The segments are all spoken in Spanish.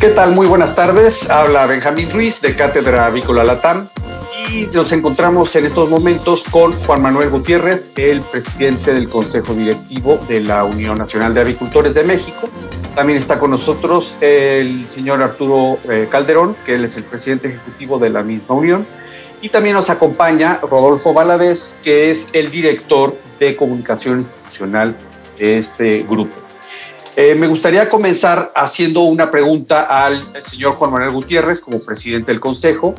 ¿Qué tal? Muy buenas tardes. Habla Benjamín Ruiz de Cátedra Avícola Latam y nos encontramos en estos momentos con Juan Manuel Gutiérrez, el presidente del Consejo Directivo de la Unión Nacional de Avicultores de México. También está con nosotros el señor Arturo eh, Calderón, que él es el presidente ejecutivo de la misma unión. Y también nos acompaña Rodolfo Valadez, que es el director de comunicación institucional de este grupo. Eh, me gustaría comenzar haciendo una pregunta al señor Juan Manuel Gutiérrez como presidente del Consejo,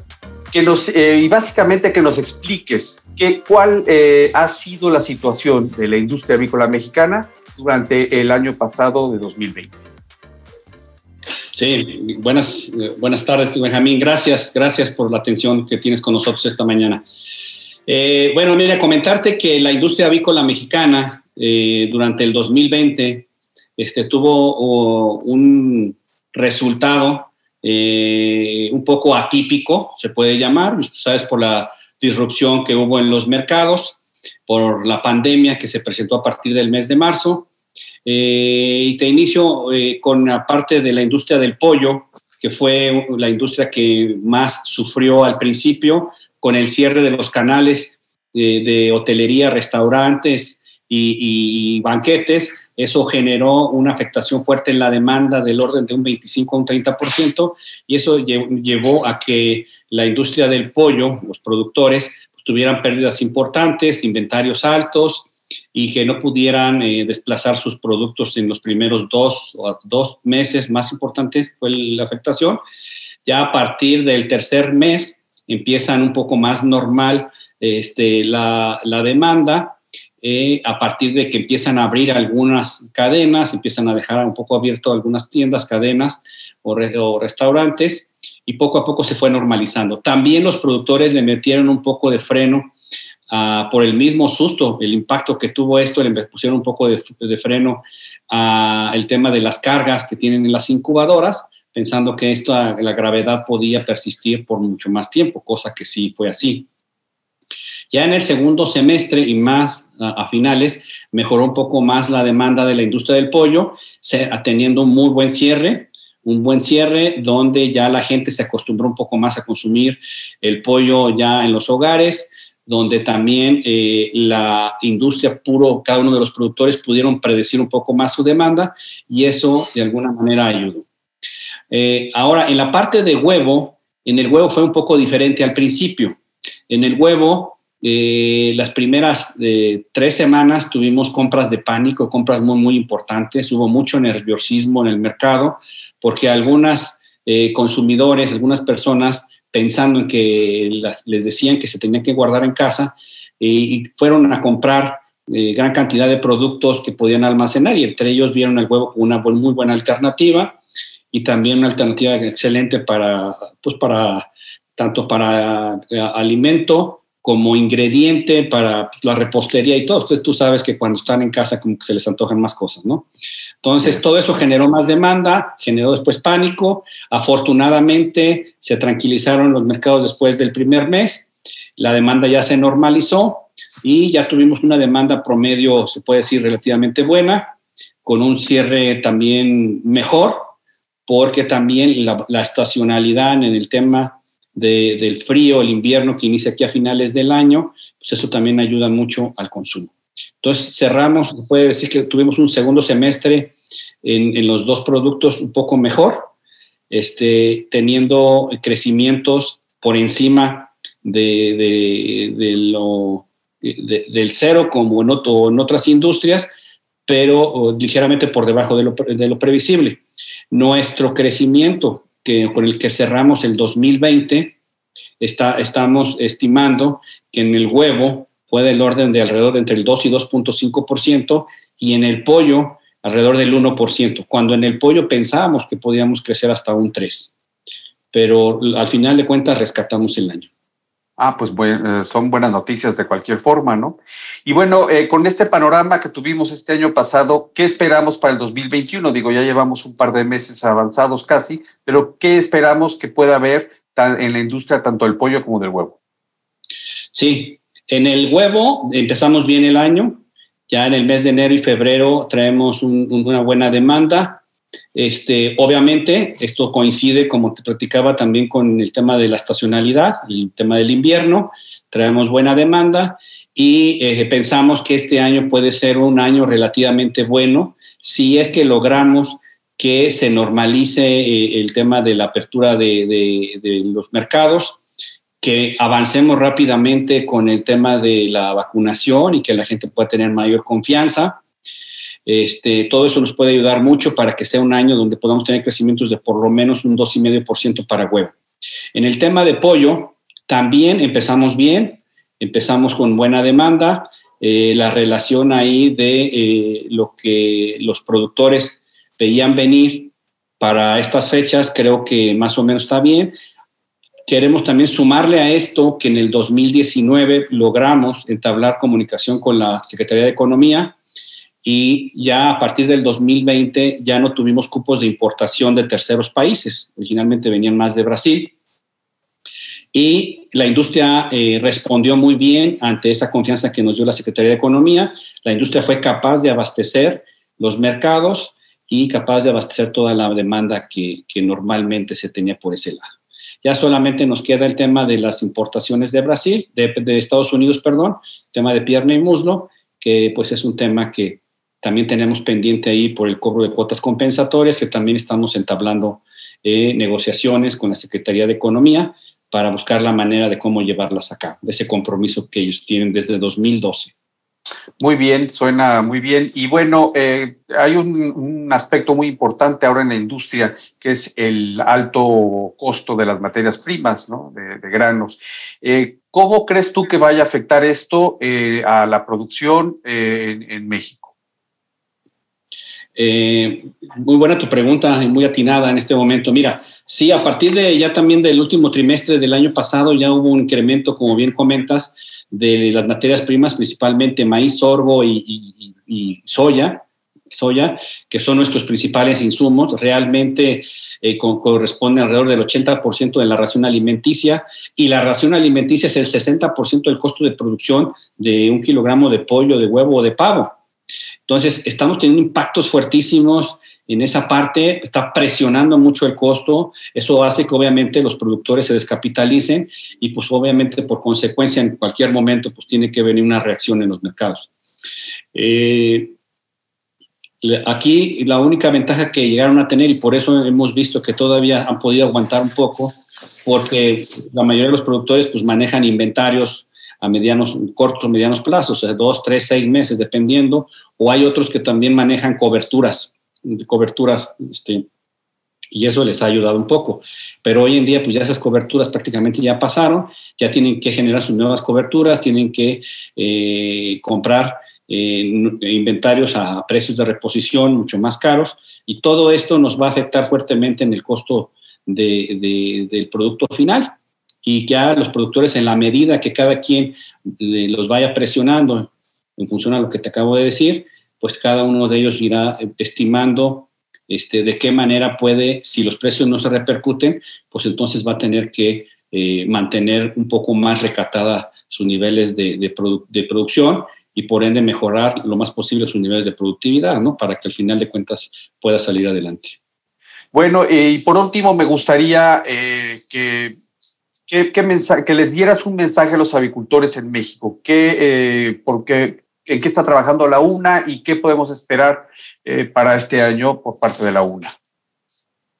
eh, y básicamente que nos expliques que, cuál eh, ha sido la situación de la industria avícola mexicana durante el año pasado de 2020. Sí, buenas, buenas tardes, Benjamín. Gracias, gracias por la atención que tienes con nosotros esta mañana. bueno, mira, comentarte que la industria avícola mexicana durante el 2020 este, tuvo un resultado eh, un poco atípico, se puede llamar, sabes, por la disrupción que hubo en los mercados, por la pandemia que se presentó a partir del mes de marzo. Eh, y te inicio eh, con la parte de la industria del pollo, que fue la industria que más sufrió al principio, con el cierre de los canales de hotelería, restaurantes y banquetes, eso generó una afectación fuerte en la demanda del orden de un 25 a un 30% y eso llevó a que la industria del pollo, los productores, pues, tuvieran pérdidas importantes, inventarios altos y que no pudieran eh, desplazar sus productos en los primeros dos, dos meses más importantes fue la afectación. Ya a partir del tercer mes empiezan un poco más normal este, la, la demanda eh, a partir de que empiezan a abrir algunas cadenas, empiezan a dejar un poco abierto algunas tiendas, cadenas o, restaurantes, y poco a poco se fue normalizando. También los productores le metieron un poco de freno ah, por el mismo susto, el impacto que tuvo esto, le pusieron un poco de, freno al tema de las cargas que tienen en las incubadoras, pensando que esto, la gravedad podía persistir por mucho más tiempo, cosa que sí fue así. Ya en el segundo semestre y más a, finales, mejoró un poco más la demanda de la industria del pollo, teniendo un muy buen cierre, un buen cierre donde ya la gente se acostumbró un poco más a consumir el pollo ya en los hogares, donde también eh, la industria puro, cada uno de los productores pudieron predecir un poco más su demanda y eso de alguna manera ayudó. Eh, ahora, en la parte de huevo, en el huevo fue un poco diferente al principio. En el huevo, eh, las primeras eh, tres semanas tuvimos compras de pánico, compras muy, muy importantes. Hubo mucho nerviosismo en el mercado porque algunas eh, consumidores, algunas personas, pensando en que les decían que se tenían que guardar en casa, y fueron a comprar gran cantidad de productos que podían almacenar y entre ellos vieron el huevo como una muy buena alternativa y también una alternativa excelente para, pues para tanto para alimento como ingrediente para pues, la repostería y todo. Entonces tú sabes que cuando están en casa como que se les antojan más cosas, ¿no? Entonces todo eso generó más demanda, generó después pánico. Afortunadamente se tranquilizaron los mercados después del primer mes, la demanda ya se normalizó y ya tuvimos una demanda promedio, se puede decir, relativamente buena, con un cierre también mejor, porque también la, la estacionalidad en el tema del frío, el invierno que inicia aquí a finales del año, pues eso también ayuda mucho al consumo. Entonces cerramos, puede decir que tuvimos un segundo semestre en, los dos productos un poco mejor, este, teniendo crecimientos por encima de, lo, del cero como en, otras industrias, pero ligeramente por debajo de lo, de lo previsible. Nuestro crecimiento que, con el que cerramos el 2020, está, estamos estimando que en el huevo fue del orden de alrededor entre el 2 y 2.5% y en el pollo alrededor del 1%, cuando en el pollo pensábamos que podíamos crecer hasta un 3%. Pero al final de cuentas rescatamos el año. Ah, pues eh, son buenas noticias de cualquier forma, ¿no? Y bueno, eh, con este panorama que tuvimos este año pasado, ¿qué esperamos para el 2021? Digo, ya llevamos un par de meses avanzados casi, pero ¿qué esperamos que pueda haber en la industria tanto del pollo como del huevo? Sí, en el huevo empezamos bien el año, ya en el mes de enero y febrero traemos una buena demanda, Este, obviamente, esto coincide, como te platicaba, también con el tema de la estacionalidad, el tema del invierno. Traemos buena demanda y eh, pensamos que este año puede ser un año relativamente bueno si es que logramos que se normalice eh, el tema de la apertura de, los mercados, que avancemos rápidamente con el tema de la vacunación y que la gente pueda tener mayor confianza. Este, todo eso nos puede ayudar mucho para que sea un año donde podamos tener crecimientos de por lo menos un 2,5% para huevo. En el tema de pollo, también empezamos bien, empezamos con buena demanda, eh, la relación ahí de eh, lo que los productores veían venir para estas fechas, creo que más o menos está bien. Queremos también sumarle a esto que en el 2019 logramos entablar comunicación con la Secretaría de Economía y ya a partir del 2020 ya no tuvimos cupos de importación de terceros países. Originalmente venían más de Brasil. Y la industria eh, respondió muy bien ante esa confianza que nos dio la Secretaría de Economía. La industria fue capaz de abastecer los mercados y capaz de abastecer toda la demanda que, normalmente se tenía por ese lado. Ya solamente nos queda el tema de las importaciones de Brasil, de, Estados Unidos, perdón, tema de pierna y muslo, que pues es un tema que también tenemos pendiente ahí por el cobro de cuotas compensatorias, que también estamos entablando eh, negociaciones con la Secretaría de Economía para buscar la manera de cómo llevarlas a cabo, ese compromiso que ellos tienen desde 2012. Muy bien, suena muy bien. Y bueno, eh, hay un, aspecto muy importante ahora en la industria, que es el alto costo de las materias primas, ¿no? de, granos. Eh, ¿Cómo crees tú que vaya a afectar esto a la producción en, México? Muy buena tu pregunta y muy atinada en este momento. Mira, sí, a partir de ya también del último trimestre del año pasado ya hubo un incremento, como bien comentas, de las materias primas, principalmente maíz, sorgo y, soya, soya, que son nuestros principales insumos, realmente eh, corresponde alrededor del 80% de la ración alimenticia y la ración alimenticia es el 60% del costo de producción de un kilogramo de pollo, de huevo o de pavo. Entonces, estamos teniendo impactos fuertísimos en esa parte, está presionando mucho el costo, eso hace que obviamente los productores se descapitalicen y pues obviamente por consecuencia en cualquier momento pues tiene que venir una reacción en los mercados. Eh, aquí la única ventaja que llegaron a tener y por eso hemos visto que todavía han podido aguantar un poco, porque la mayoría de los productores pues manejan inventarios a medianos, cortos o medianos plazos, o sea, dos, tres, seis meses, dependiendo, o hay otros que también manejan coberturas coberturas, este, y eso les ha ayudado un poco. Pero hoy en día, pues ya esas coberturas prácticamente ya pasaron, ya tienen que generar sus nuevas coberturas, tienen que eh, comprar eh, inventarios a precios de reposición mucho más caros, y todo esto nos va a afectar fuertemente en el costo del producto final. Y ya los productores, en la medida que cada quien los vaya presionando en función a lo que te acabo de decir, pues cada uno de ellos irá estimando este, de qué manera puede, si los precios no se repercuten, pues entonces va a tener que eh, mantener un poco más recatada sus niveles de, de, producción y por ende mejorar lo más posible sus niveles de productividad, ¿no? Para que al final de cuentas pueda salir adelante. Bueno, eh, y por último me gustaría eh, que, que, que, les dieras un mensaje a los avicultores en México, que, porque en qué está trabajando la UNA y qué podemos esperar eh, para este año por parte de la UNA.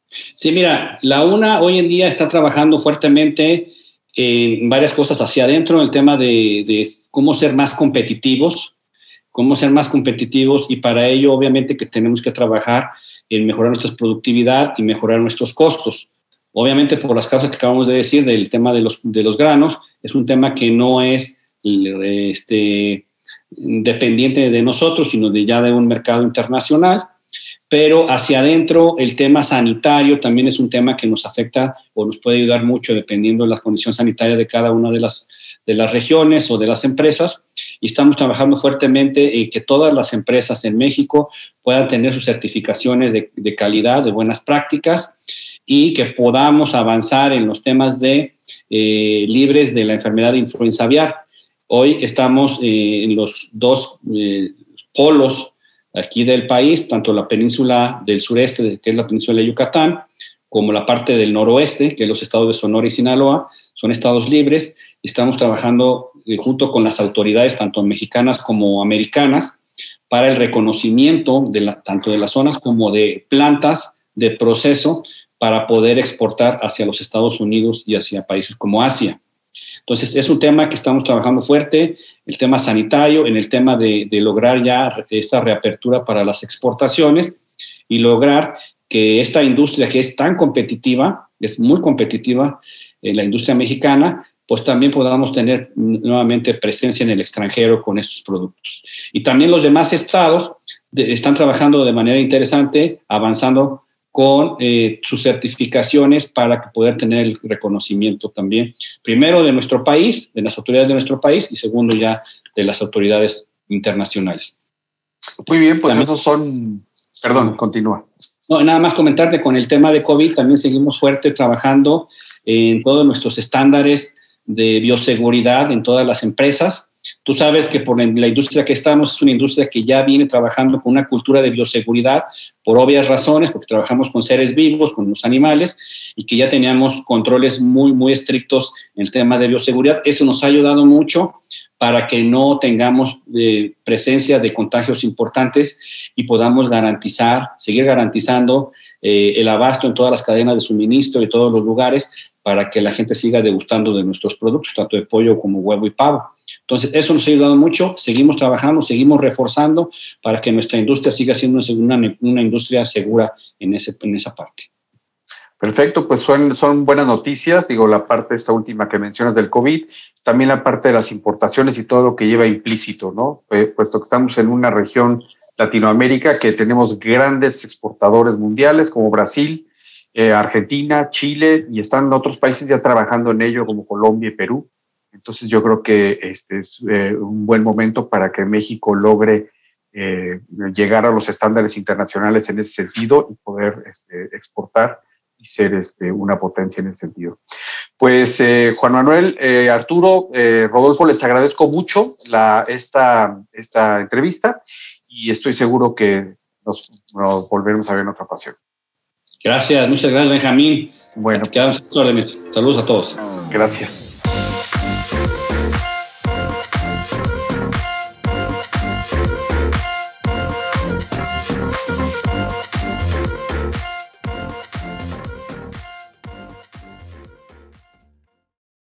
Sí, mira, la UNA hoy en día está trabajando fuertemente en varias cosas hacia adentro, el tema de, cómo ser más competitivos, cómo ser más competitivos y para ello obviamente que tenemos que trabajar en mejorar nuestra productividad y mejorar nuestros costos. Obviamente por las causas que acabamos de decir del tema de los, de los granos, es un tema que no es este, dependiente de nosotros, sino de ya de un mercado internacional. Pero hacia adentro, el tema sanitario también es un tema que nos afecta o nos puede ayudar mucho dependiendo de la condición sanitaria de cada una de las, de las regiones o de las empresas. Y estamos trabajando fuertemente en que todas las empresas en México puedan tener sus certificaciones de, calidad, de buenas prácticas y que podamos avanzar en los temas de eh, libres de la enfermedad de influenza aviar Hoy estamos eh, en los dos eh, polos aquí del país, tanto la península del sureste, que es la península de Yucatán, como la parte del noroeste, que es los estados de Sonora y Sinaloa, son estados libres. Estamos trabajando eh, junto con las autoridades, tanto mexicanas como americanas, para el reconocimiento de tanto de las zonas como de plantas de proceso para poder exportar hacia los Estados Unidos y hacia países como Asia. Entonces, es un tema que estamos trabajando fuerte, el tema sanitario, en el tema de, lograr ya esta reapertura para las exportaciones y lograr que esta industria que es tan competitiva, es muy competitiva, en la industria mexicana, pues también podamos tener nuevamente presencia en el extranjero con estos productos. Y también los demás estados están trabajando de manera interesante, avanzando con eh, sus certificaciones para poder tener el reconocimiento también, primero de nuestro país, de las autoridades de nuestro país, y segundo ya de las autoridades internacionales. Muy bien, pues esos son... Perdón, continúa. No, nada más comentarte con el tema de COVID, también seguimos fuerte trabajando en todos nuestros estándares de bioseguridad en todas las empresas. Tú sabes que por la industria que estamos es una industria que ya viene trabajando con una cultura de bioseguridad por obvias razones, porque trabajamos con seres vivos, con los animales, y que ya teníamos controles muy, muy estrictos en el tema de bioseguridad. Eso nos ha ayudado mucho para que no tengamos eh, presencia de contagios importantes y podamos garantizar, seguir garantizando eh, el abasto en todas las cadenas de suministro y todos los lugares para que la gente siga degustando de nuestros productos, tanto de pollo como huevo y pavo. Entonces, eso nos ha ayudado mucho, seguimos trabajando, seguimos reforzando para que nuestra industria siga siendo una, una industria segura en, ese, en esa parte. Perfecto, pues son, son buenas noticias, digo, la parte esta última que mencionas del COVID, también la parte de las importaciones y todo lo que lleva implícito, ¿no? Puesto que estamos en una región Latinoamérica que tenemos grandes exportadores mundiales como Brasil, eh, Argentina, Chile y están otros países ya trabajando en ello como Colombia y Perú. Entonces yo creo que este es eh, un buen momento para que México logre eh, llegar a los estándares internacionales en ese sentido y poder este, exportar y ser este, una potencia en ese sentido. Pues Juan Manuel, Arturo, Rodolfo, les agradezco mucho esta, esta entrevista y estoy seguro que nos, nos volveremos a ver en otra ocasión. Gracias, muchas gracias, Benjamín. Bueno, quedamos órdenes. Saludos a todos. Gracias.